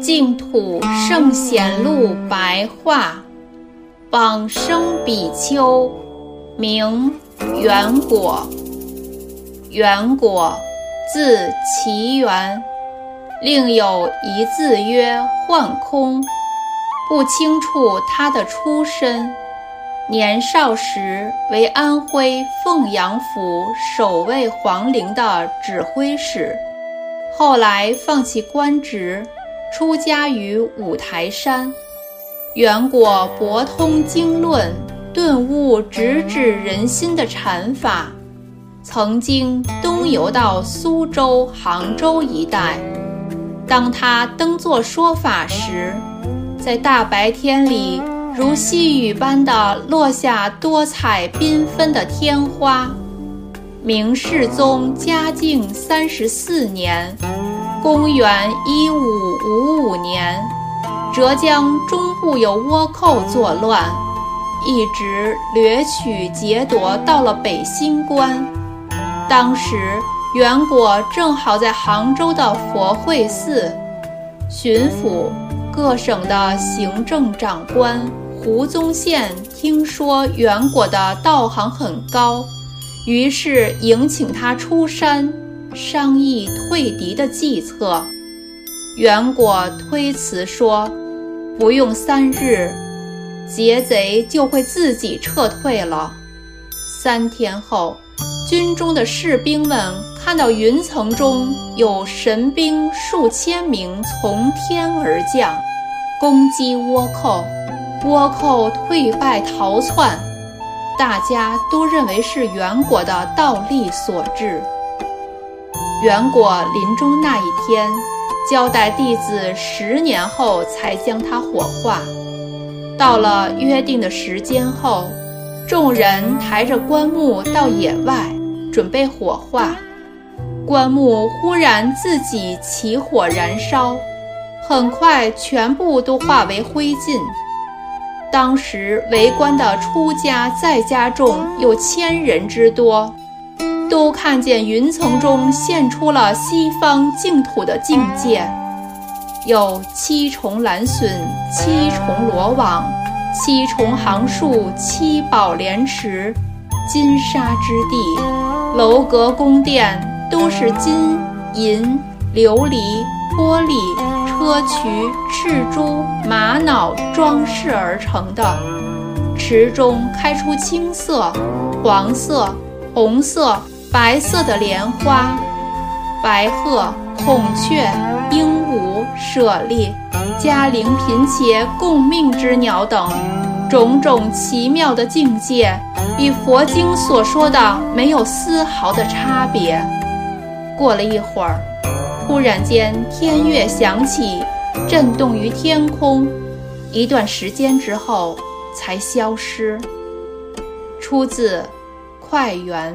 净土圣贤录白话，往生比丘，名圆果。圆果，字其元，另有一字曰幻空，不清楚他的出身。年少时为安徽凤阳府守卫皇陵的指挥使，后来放弃官职。出家于五台山，圆果博通经论，顿悟直指人心的禅法。曾经东游到苏州、杭州一带。当他登座说法时，在大白天里，如细雨般的落下多彩缤纷的天花。明世宗嘉靖三十四年。公元一五五五年，浙江中部有倭寇作乱，一直掠取劫夺到了北新关。当时元果正好在杭州的佛慧寺，巡抚、各省的行政长官胡宗宪听说袁果的道行很高，于是迎请他出山。商议退敌的计策，袁果推辞说：“不用三日，劫贼就会自己撤退了。”三天后，军中的士兵们看到云层中有神兵数千名从天而降，攻击倭寇，倭寇退败逃窜，大家都认为是元果的道力所致。元果临终那一天，交代弟子十年后才将他火化。到了约定的时间后，众人抬着棺木到野外准备火化，棺木忽然自己起火燃烧，很快全部都化为灰烬。当时围观的出家在家众有千人之多。都看见云层中现出了西方净土的境界，有七重蓝笋、七重罗网、七重行树、七宝莲池、金沙之地，楼阁宫殿都是金银琉璃玻璃砗磲赤珠玛瑙装饰而成的，池中开出青色、黄色、红色。白色的莲花、白鹤、孔雀、鹦鹉、舍利、嘉陵频伽共命之鸟等，种种奇妙的境界，与佛经所说的没有丝毫的差别。过了一会儿，忽然间天乐响起，震动于天空，一段时间之后才消失。出自《快园》。